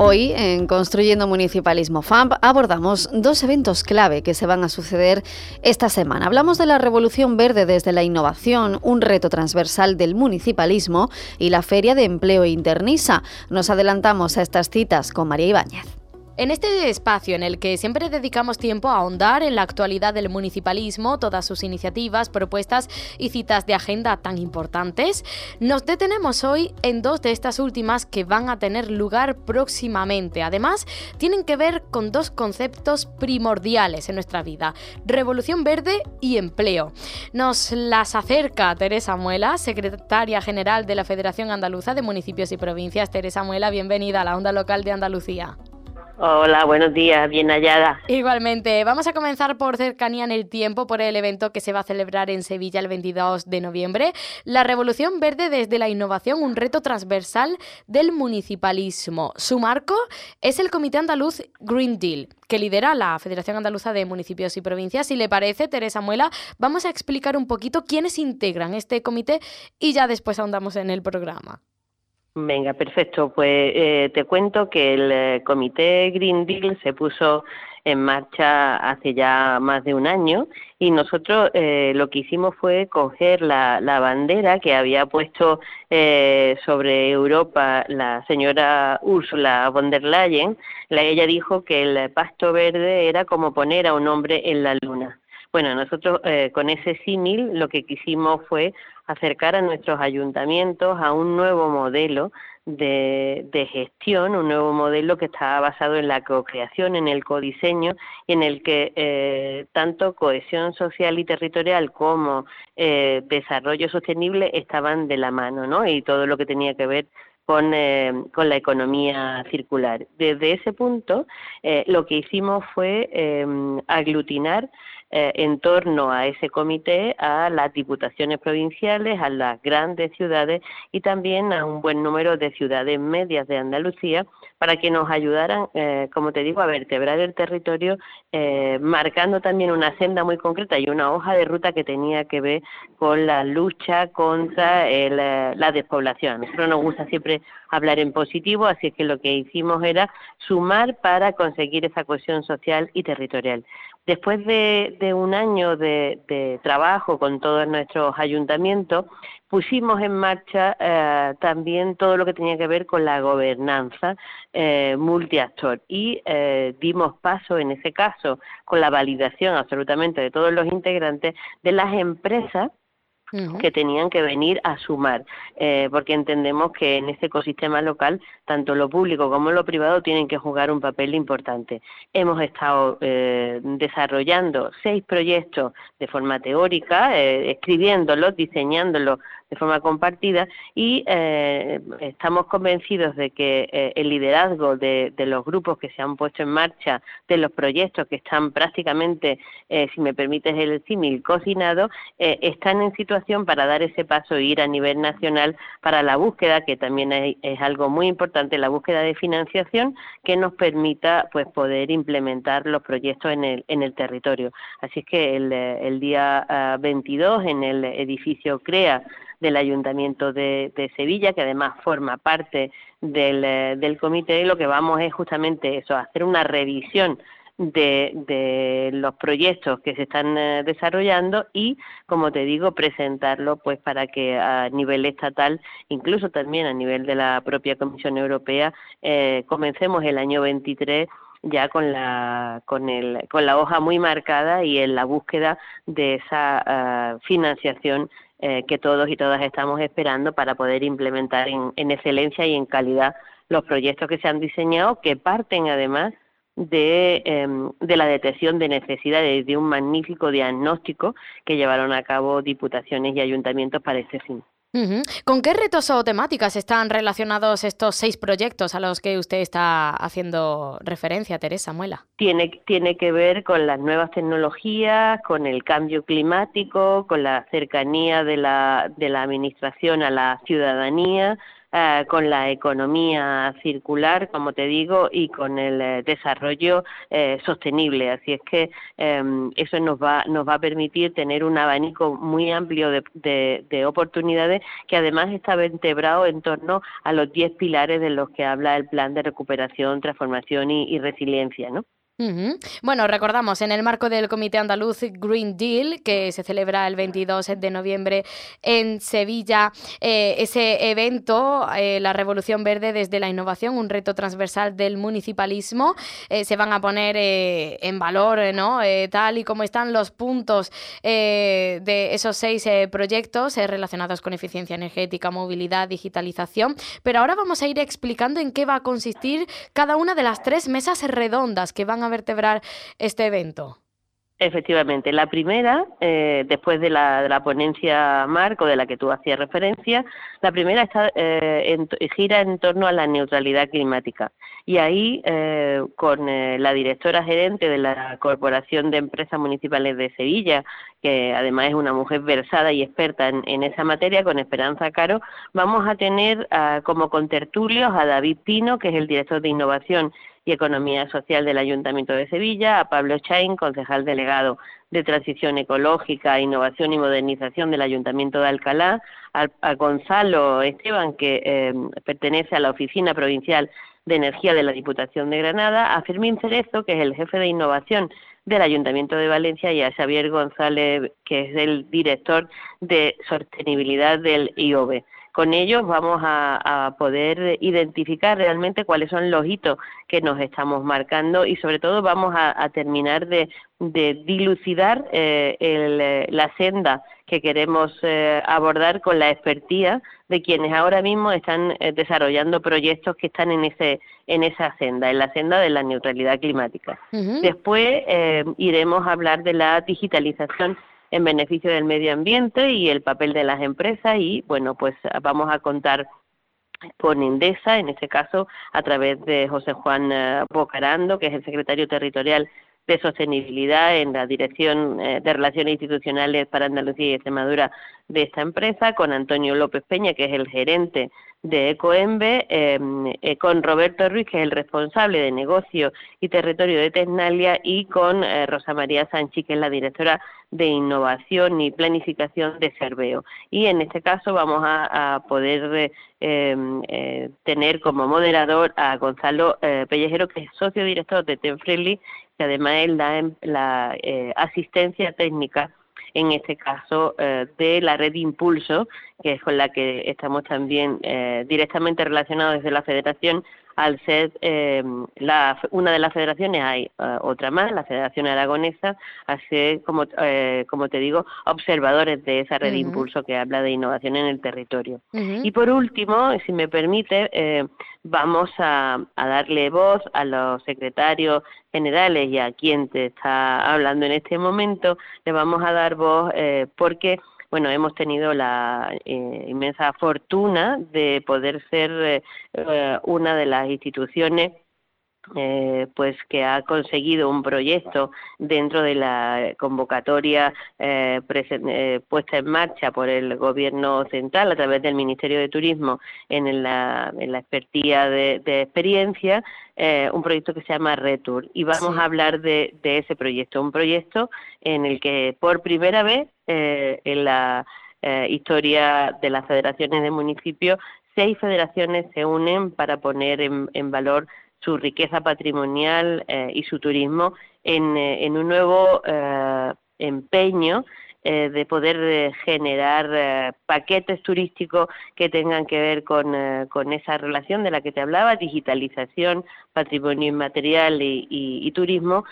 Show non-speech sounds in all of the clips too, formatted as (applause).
Hoy, en Construyendo Municipalismo FAMP, abordamos dos eventos clave que se van a suceder esta semana. Hablamos de la Revolución Verde desde la innovación, un reto transversal del municipalismo y la Feria de Empleo Internisa. Nos adelantamos a estas citas con María Ibáñez. En este espacio en el que siempre dedicamos tiempo a ahondar en la actualidad del municipalismo, todas sus iniciativas, propuestas y citas de agenda tan importantes, nos detenemos hoy en dos de estas últimas que van a tener lugar próximamente. Además, tienen que ver con dos conceptos primordiales en nuestra vida, revolución verde y empleo. Nos las acerca Teresa Muela, secretaria general de la Federación Andaluza de Municipios y Provincias. Teresa Muela, bienvenida a la onda local de Andalucía. Hola, buenos días, bien hallada. Igualmente, vamos a comenzar por cercanía en el tiempo, por el evento que se va a celebrar en Sevilla el 22 de noviembre, la Revolución Verde desde la Innovación, un reto transversal del municipalismo. Su marco es el Comité Andaluz Green Deal, que lidera la Federación Andaluza de Municipios y Provincias. Si le parece, Teresa Muela, vamos a explicar un poquito quiénes integran este comité y ya después ahondamos en el programa. Venga, perfecto. Pues eh, te cuento que el eh, comité Green Deal se puso en marcha hace ya más de un año y nosotros eh, lo que hicimos fue coger la, bandera que había puesto sobre Europa la señora Ursula von der Leyen. La, ella dijo que el pasto verde era como poner a un hombre en la luna. Bueno, nosotros con ese símil lo que quisimos fue acercar a nuestros ayuntamientos a un nuevo modelo de, gestión, un nuevo modelo que está basado en la co-creación, en el codiseño y en el que eh, tanto cohesión social y territorial como eh, desarrollo sostenible estaban de la mano, ¿no? Y todo lo que tenía que ver con, eh, con, la economía circular. Desde ese punto, lo que hicimos fue aglutinar eh, en torno a ese comité a las diputaciones provinciales, a las grandes ciudades y también a un buen número de ciudades medias de Andalucía para que nos ayudaran, eh, como te digo, a vertebrar el territorio, eh, marcando también una senda muy concreta y una hoja de ruta que tenía que ver con la lucha contra la despoblación. A nosotros nos gusta siempre hablar en positivo, así que lo que hicimos era sumar para conseguir esa cohesión social y territorial. Después de, un año de, trabajo con todos nuestros ayuntamientos, pusimos en marcha eh, también todo lo que tenía que ver con la gobernanza eh, multiactor. Y eh, dimos paso en ese caso con la validación absolutamente de todos los integrantes de las empresas que tenían que venir a sumar, eh, porque entendemos que en este ecosistema local tanto lo público como lo privado tienen que jugar un papel importante. Hemos estado eh, desarrollando seis proyectos de forma teórica, eh, escribiéndolos, diseñándolos de forma compartida y eh, estamos convencidos de que eh, el liderazgo de, los grupos que se han puesto en marcha, de los proyectos que están prácticamente, si me permites el símil, cocinados, están en situación para dar ese paso e ir a nivel nacional para la búsqueda, que también es, algo muy importante, la búsqueda de financiación que nos permita pues poder implementar los proyectos en el, en el territorio. Así es que el, día 22 en el edificio CREA del Ayuntamiento de, Sevilla, que además forma parte del, del comité, lo que vamos es justamente eso, hacer una revisión de, los proyectos que se están eh, desarrollando y, como te digo, presentarlo pues para que a nivel estatal, incluso también a nivel de la propia Comisión Europea, eh, comencemos el año 23 ya con la con el con la hoja muy marcada y en la búsqueda de esa financiación eh, que todos y todas estamos esperando para poder implementar en, excelencia y en calidad los proyectos que se han diseñado, que parten además de, em, de, la detección de necesidades, de un magnífico diagnóstico que llevaron a cabo diputaciones y ayuntamientos para este fin. ¿Con qué retos o temáticas están relacionados estos seis proyectos a los que usted está haciendo referencia, Teresa Muela? Tiene, tiene que ver con las nuevas tecnologías, con el cambio climático, con la cercanía de la, de la Administración a la ciudadanía, eh, con la economía circular, como te digo, y con el eh, desarrollo eh, sostenible. Así es que em, eso nos va, nos va a permitir tener un abanico muy amplio de, de, oportunidades que además está vertebrado en torno a los 10 pilares de los que habla el plan de recuperación, transformación y, y resiliencia, ¿no? Bueno, recordamos, en el marco del Comité Andaluz Green Deal, que se celebra el 22 de noviembre en Sevilla, eh, ese evento, eh, la Revolución Verde desde la Innovación, un reto transversal del municipalismo, eh, se van a poner en valor, ¿no? tal y como están los puntos de esos seis proyectos relacionados con eficiencia energética, movilidad, digitalización. Pero ahora vamos a ir explicando en qué va a consistir cada una de las tres mesas redondas que van a vertebrar este evento? Efectivamente, la primera, eh, después de la, de la, ponencia marco de la que tú hacías referencia, la primera está, eh, gira en torno a la neutralidad climática. Y ahí, eh, con la directora gerente de la Corporación de Empresas Municipales de Sevilla, que además es una mujer versada y experta en, en esa materia, con Esperanza Caro, vamos a tener ah, como contertulios a David Pino, que es el director de Innovación y Economía Social del Ayuntamiento de Sevilla, a Pablo Chain, concejal delegado de Transición Ecológica, Innovación y Modernización del Ayuntamiento de Alcalá, a, Gonzalo Esteban, que eh, pertenece a la Oficina Provincial de Energía de la Diputación de Granada, a Fermín Cerezo, que es el jefe de innovación del Ayuntamiento de Valencia, y a Xavier González, que es el director de sostenibilidad del IOBE con ellos vamos a, poder identificar realmente cuáles son los hitos que nos estamos marcando y sobre todo vamos a, terminar de, dilucidar eh, eh, la senda que queremos eh, abordar con la expertía de quienes ahora mismo están desarrollando proyectos que están en ese en esa senda, en la senda de la neutralidad climática. Después iremos a hablar de la digitalización en beneficio del medio ambiente y el papel de las empresas y bueno, pues vamos a contar con Indesa, en este caso a través de José Juan eh, Bocarando, que es el secretario territorial de sostenibilidad en la Dirección eh, de Relaciones Institucionales para Andalucía y Extremadura de esta empresa, con Antonio López Peña, que es el gerente de Ecoembe, em, eh, con Roberto Ruiz, que es el responsable de negocio y territorio de Tesnalia, y con eh, Rosa María Sánchez, que es la directora de innovación y planificación de Cerveo. Y en este caso vamos a, poder em, tener como moderador a Gonzalo Pellejero, que es socio director de Tenfriendly, que además él da la asistencia técnica en este caso eh, de la red Impulso, que es con la que estamos también eh, directamente relacionados desde la Federación al ser eh, una de las federaciones, hay eh, otra más, la Federación Aragonesa, a ser, como, eh, como te digo, observadores de esa red de impulso que habla de innovación en el territorio. Y por último, si me permite, vamos a, a, darle voz a los secretarios generales y a quien te está hablando en este momento, le vamos a dar voz porque bueno, hemos tenido la eh, inmensa fortuna de poder ser eh, eh, una de las instituciones pues que ha conseguido un proyecto dentro de la convocatoria puesta en marcha por el gobierno central a través del Ministerio de Turismo en la, en la expertía de, experiencia, un proyecto que se llama Retour. Y vamos a hablar de, de, ese proyecto, un proyecto en el que por primera vez eh, en la eh, historia de las federaciones de municipios, seis federaciones se unen para poner en, valor su riqueza patrimonial eh, y su turismo en, un nuevo empeño de poder generar paquetes turísticos que tengan que ver con, esa relación de la que te hablaba, digitalización, patrimonio inmaterial y turismo,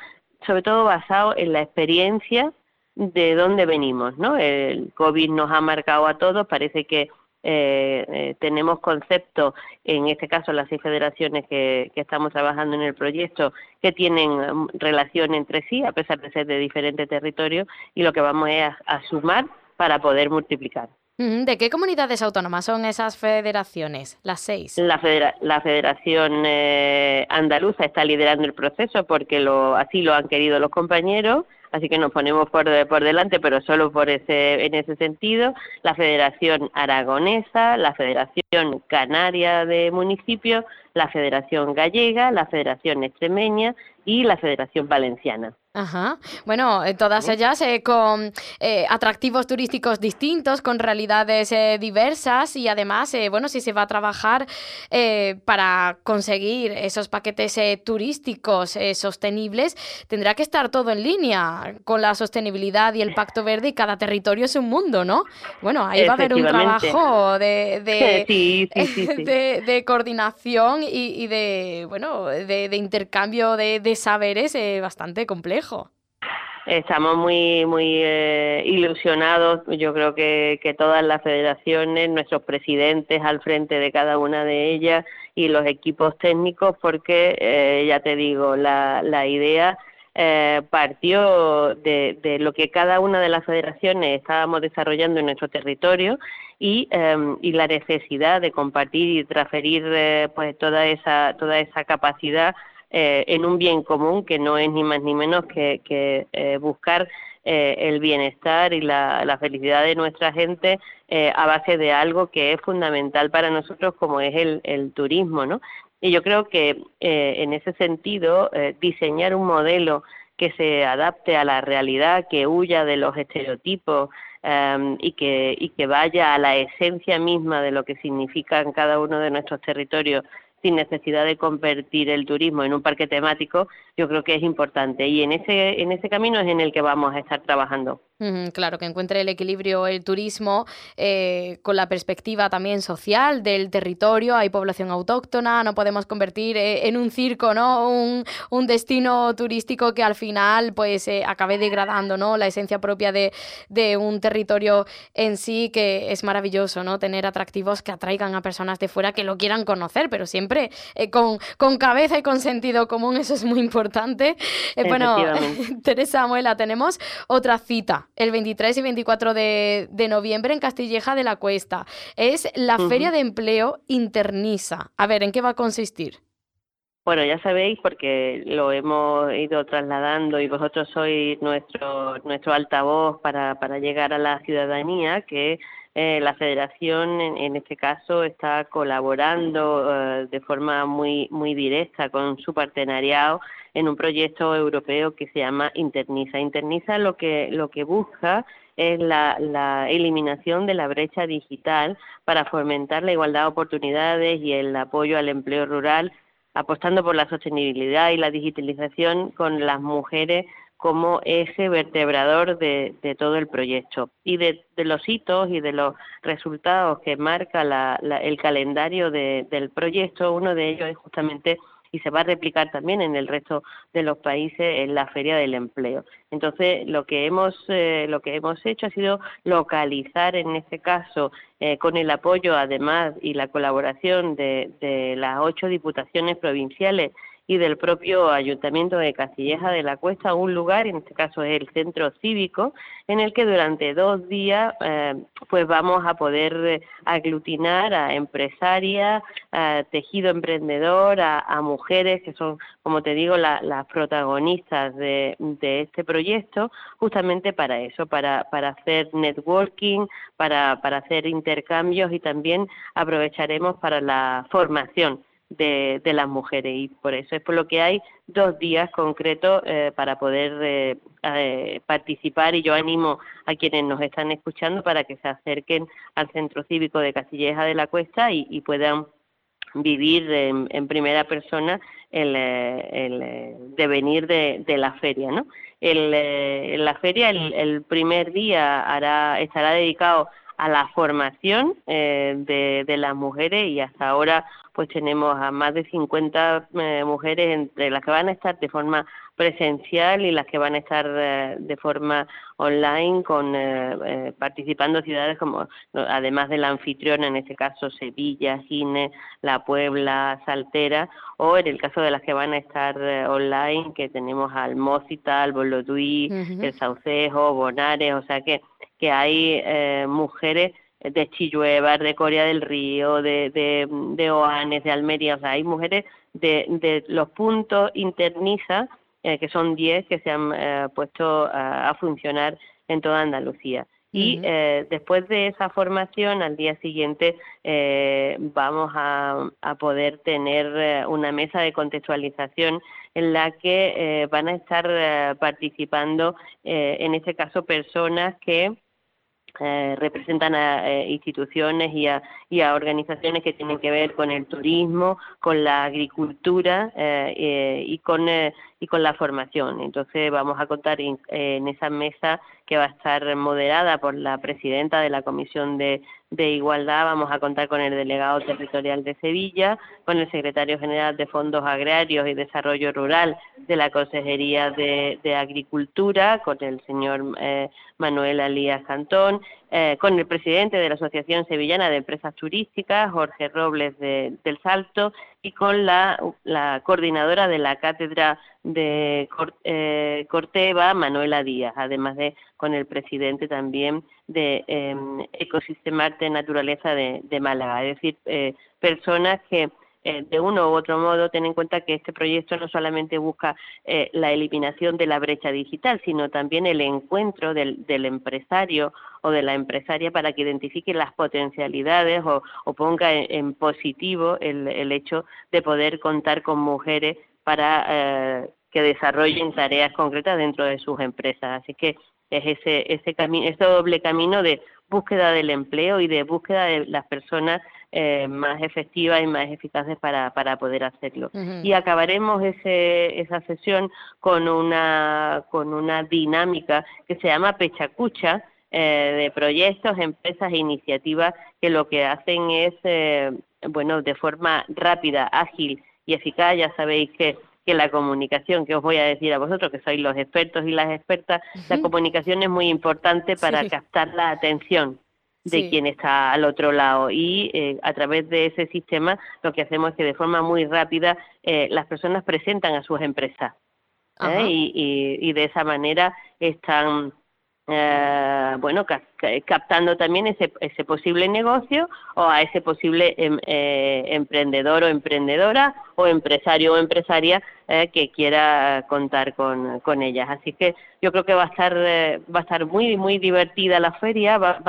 sobre todo basado en la experiencia de dónde venimos, ¿no? El COVID nos ha marcado a todos, parece que eh, eh, tenemos conceptos, en este caso las seis federaciones que, estamos trabajando en el proyecto, que tienen mm, relación entre sí, a pesar de ser de diferentes territorios, y lo que vamos es a, sumar para poder multiplicar. ¿De qué comunidades autónomas son esas federaciones, las seis? La, la Federación eh, Andaluza está liderando el proceso porque lo, así lo han querido los compañeros así que nos ponemos por, por delante, pero solo por ese, en ese sentido, la Federación Aragonesa, la Federación Canaria de Municipios, la Federación Gallega, la Federación Extremeña y la Federación Valenciana. Ajá. Bueno, eh, todas ellas eh, con eh, atractivos turísticos distintos, con realidades diversas y además, bueno, si se va a trabajar para conseguir esos paquetes turísticos sostenibles, tendrá que estar todo en línea con la sostenibilidad y el Pacto Verde y cada territorio es un mundo, ¿no? Bueno, ahí va a haber un trabajo (laughs) (laughs) de, de, coordinación y, de, bueno, de, intercambio de, saberes bastante complejo. Estamos muy muy eh, ilusionados, yo creo que, que todas las federaciones, nuestros presidentes al frente de cada una de ellas y los equipos técnicos, porque eh, ya te digo, la, la idea eh, partió de, de, lo que cada una de las federaciones estábamos desarrollando en nuestro territorio y, em, y la necesidad de compartir y transferir pues toda esa toda esa capacidad eh, en un bien común que no es ni más ni menos que, eh, buscar eh, el bienestar y la, felicidad de nuestra gente a base de algo que es fundamental para nosotros como es el, turismo, ¿no? Y yo creo que en ese sentido diseñar un modelo que se adapte a la realidad, que huya de los estereotipos em, y, que, y que vaya a la esencia misma de lo que significa en cada uno de nuestros territorios sin necesidad de convertir el turismo en un parque temático, yo creo que es importante y en ese en ese camino es en el que vamos a estar trabajando claro, que encuentre el equilibrio el turismo eh, con la perspectiva también social del territorio. Hay población autóctona, no podemos convertir eh, en un circo, ¿no? Un, destino turístico que al final pues eh, acabe degradando, ¿no? La esencia propia de, un territorio en sí, que es maravilloso, ¿no? Tener atractivos que atraigan a personas de fuera que lo quieran conocer, pero siempre con, con, cabeza y con sentido común, eso es muy importante. bueno, (laughs) Teresa Amuela, tenemos otra cita el 23 y 24 de, noviembre en Castilleja de la Cuesta. Es la Feria de Empleo Internisa. A ver, ¿en qué va a consistir? Bueno, ya sabéis porque lo hemos ido trasladando y vosotros sois nuestro nuestro altavoz para, para llegar a la ciudadanía que eh, la Federación, en, este caso, está colaborando eh, de forma muy muy directa con su partenariado en un proyecto europeo que se llama Interniza. Interniza lo que lo que busca es la, la, eliminación de la brecha digital para fomentar la igualdad de oportunidades y el apoyo al empleo rural, apostando por la sostenibilidad y la digitalización con las mujeres como eje vertebrador de, todo el proyecto. Y de, los hitos y de los resultados que marca el calendario del proyecto, uno de ellos es justamente y se va a replicar también en el resto de los países en la feria del empleo. Entonces, lo que hemos eh, lo que hemos hecho ha sido localizar en este caso eh, con el apoyo además y la colaboración de las ocho diputaciones provinciales y del propio Ayuntamiento de Castilleja de la Cuesta, un lugar, en este caso es el centro cívico, en el que durante dos días eh, pues vamos a poder aglutinar a empresarias, a tejido emprendedor, a, mujeres que son, como te digo, las protagonistas de, este proyecto, justamente para eso, para, para hacer networking, para hacer intercambios y también aprovecharemos para la formación de, las mujeres y por eso es por lo que hay dos días concretos eh, para poder eh, eh, participar y yo animo a quienes nos están escuchando para que se acerquen al Centro Cívico de Castilleja de la Cuesta y, puedan vivir en, primera persona el, devenir de, la feria. ¿no? El, la feria el, primer día hará, estará dedicado a la formación de, de las mujeres y hasta ahora pues tenemos a más de 50 eh, mujeres entre las que van a estar de forma presencial y las que van a estar eh, de forma online con eh, participando ciudades como además de la anfitriona en este caso Sevilla, Gine, La Puebla, Saltera o en el caso de las que van a estar online que tenemos al Mócita, Boloduí, el Saucejo, Bonares, o sea que que hay mujeres de Chillueva, de Corea del Río, de, de, de Oanes, de Almería, o sea, hay mujeres de, de los puntos interniza, eh, que son 10 que se han eh, puesto a, funcionar en toda Andalucía. Y eh, después de esa formación, al día siguiente vamos a, a, poder tener una mesa de contextualización en la que van a estar participando, en este caso, personas que eh, representan a eh, instituciones y a, organizaciones que tienen que ver con el turismo, con la agricultura eh, y, con, y con la formación. Entonces vamos a contar en esa mesa que va a estar moderada por la presidenta de la Comisión de Igualdad. Vamos a contar con el delegado territorial de Sevilla, con el secretario general de Fondos Agrarios y Desarrollo Rural de la Consejería de, Agricultura, con el señor eh, Manuel Alías Cantón, eh, con el presidente de la Asociación Sevillana de Empresas Turísticas, Jorge Robles del Salto, y con la, coordinadora de la cátedra de eh, Corteva, Manuela Díaz, además de con el presidente también de eh, Ecosistema Arte Naturaleza de, Málaga, es decir, eh, personas que eh, de uno u otro modo ten en cuenta que este proyecto no solamente busca eh, la eliminación de la brecha digital, sino también el encuentro del, empresario o de la empresaria para que identifique las potencialidades o, ponga en, positivo el, hecho de poder contar con mujeres para eh, que desarrollen tareas concretas dentro de sus empresas. Así que es ese, ese ese doble camino de búsqueda del empleo y de búsqueda de las personas eh, más efectivas y más eficaces para, para poder hacerlo. Y acabaremos ese, esa sesión con una, con una dinámica que se llama Pechacucha, eh, de proyectos, empresas e iniciativas que lo que hacen es, eh, bueno, de forma rápida, ágil y eficaz, ya sabéis que que la comunicación, que os voy a decir a vosotros, que sois los expertos y las expertas, la comunicación es muy importante para captar la atención de quien está al otro lado. Y eh, a través de ese sistema lo que hacemos es que de forma muy rápida eh, las personas presentan a sus empresas ¿eh? y, y, de esa manera están eh, bueno, captando también ese, ese posible negocio o a ese posible em, eh, emprendedor o emprendedora o empresario o empresaria eh, que quiera contar con, con, ellas. Así que yo creo que va a estar va a estar muy muy divertida la feria, va,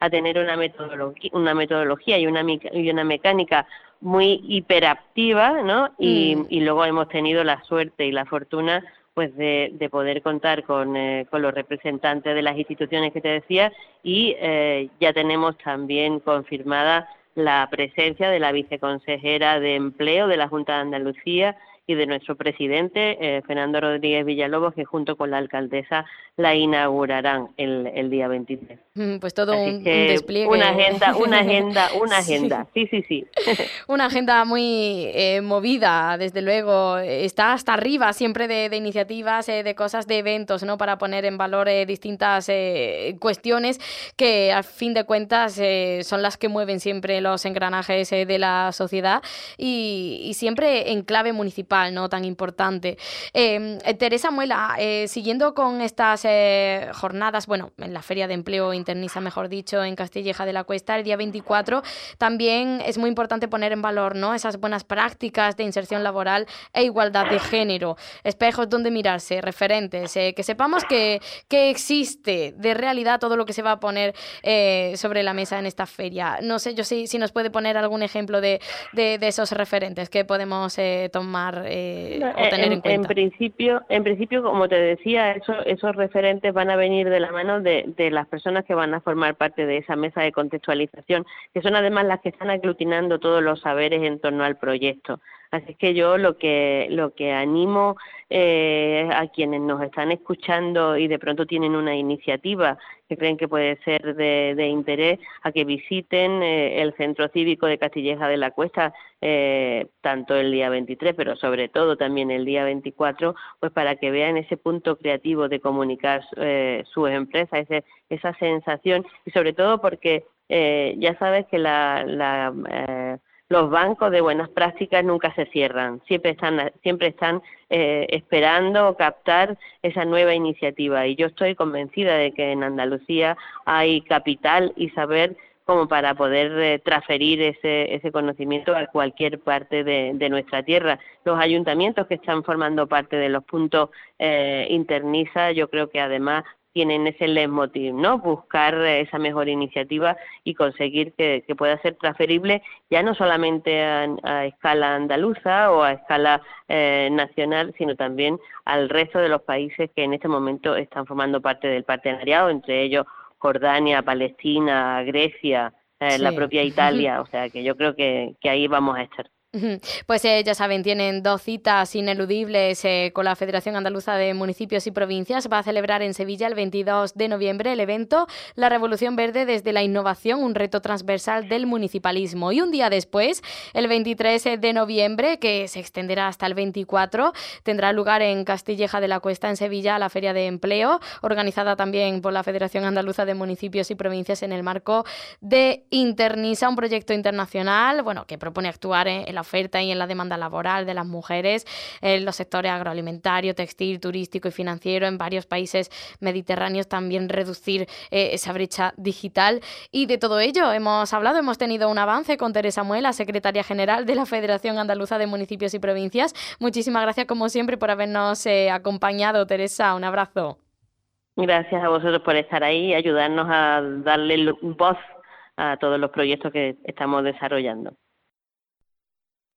a, tener una metodología, una metodología y una y una mecánica muy hiperactiva, ¿no? Y, mm. y luego hemos tenido la suerte y la fortuna pues de, de poder contar con, eh, con, los representantes de las instituciones que te decía y eh, ya tenemos también confirmada la presencia de la viceconsejera de Empleo de la Junta de Andalucía y de nuestro presidente, eh, Fernando Rodríguez Villalobos, que junto con la alcaldesa la inaugurarán el, el día 23. Mm, pues todo un, despliegue. Una agenda, una agenda, una (laughs) agenda. Sí, sí, sí. (laughs) una agenda muy eh, movida, desde luego. Está hasta arriba siempre de, iniciativas, eh, de cosas, de eventos, ¿no? Para poner en valor distintas cuestiones que, a fin de cuentas, son las que mueven siempre los engranajes de la sociedad y, y siempre en clave municipal ¿no? tan importante. Em, eh, Teresa Muela, eh, siguiendo con estas eh, jornadas, bueno, en la Feria de Empleo Interniza, mejor dicho, en Castilleja de la Cuesta, el día 24, también es muy importante poner en valor ¿no? esas buenas prácticas de inserción laboral e igualdad de género, espejos donde mirarse, referentes, que sepamos que, que, existe de realidad todo lo que se va a poner sobre la mesa en esta feria. No sé yo si, si nos puede poner algún ejemplo de, de esos referentes que podemos tomar eh, en, principio, en principio, como te decía, esos referentes van a venir de la mano de, de, las personas que van a formar parte de esa mesa de contextualización, que son además las que están aglutinando todos los saberes en torno al proyecto. Así que yo lo que lo que animo eh, a quienes nos están escuchando y de pronto tienen una iniciativa que creen que puede ser de, interés, a que visiten eh, el Centro Cívico de Castilleja de la Cuesta, eh, tanto el día 23, pero sobre todo también el día 24, pues para que vean ese punto creativo de comunicar sus empresas, ese, esa sensación. Y sobre todo porque ya sabes que la, la los bancos de buenas prácticas nunca se cierran, siempre están, siempre están eh, esperando captar esa nueva iniciativa y yo estoy convencida de que en Andalucía hay capital y saber como para poder eh, transferir ese, ese conocimiento a cualquier parte de, nuestra tierra. Los ayuntamientos que están formando parte de los puntos eh, interniza, yo creo que además tienen ese leitmotiv, ¿no? Buscar esa mejor iniciativa y conseguir que, pueda ser transferible ya no solamente a, escala andaluza o a escala eh, nacional, sino también al resto de los países que en este momento están formando parte del partenariado, entre ellos Jordania, Palestina, Grecia, eh, la propia Italia, o sea que yo creo que ahí vamos a estar. Pues eh, ya saben, tienen dos citas ineludibles eh, con la Federación Andaluza de Municipios y Provincias. Va a celebrar en Sevilla el 22 de noviembre el evento La Revolución Verde desde la Innovación, un reto transversal del municipalismo. Y un día después, el 23 de noviembre, que se extenderá hasta el 24, tendrá lugar en Castilleja de la Cuesta, en Sevilla, la Feria de Empleo, organizada también por la Federación Andaluza de Municipios y Provincias en el marco de Internisa, un proyecto internacional bueno, que propone actuar en la oferta y en la demanda laboral de las mujeres en los sectores agroalimentario, textil, turístico y financiero en varios países mediterráneos, también reducir eh, esa brecha digital. Y de todo ello hemos hablado, hemos tenido un avance con Teresa Muela, secretaria general de la Federación Andaluza de Municipios y Provincias. Muchísimas gracias, como siempre, por habernos eh, acompañado, Teresa. Un abrazo. Gracias a vosotros por estar ahí y ayudarnos a darle voz a todos los proyectos que estamos desarrollando.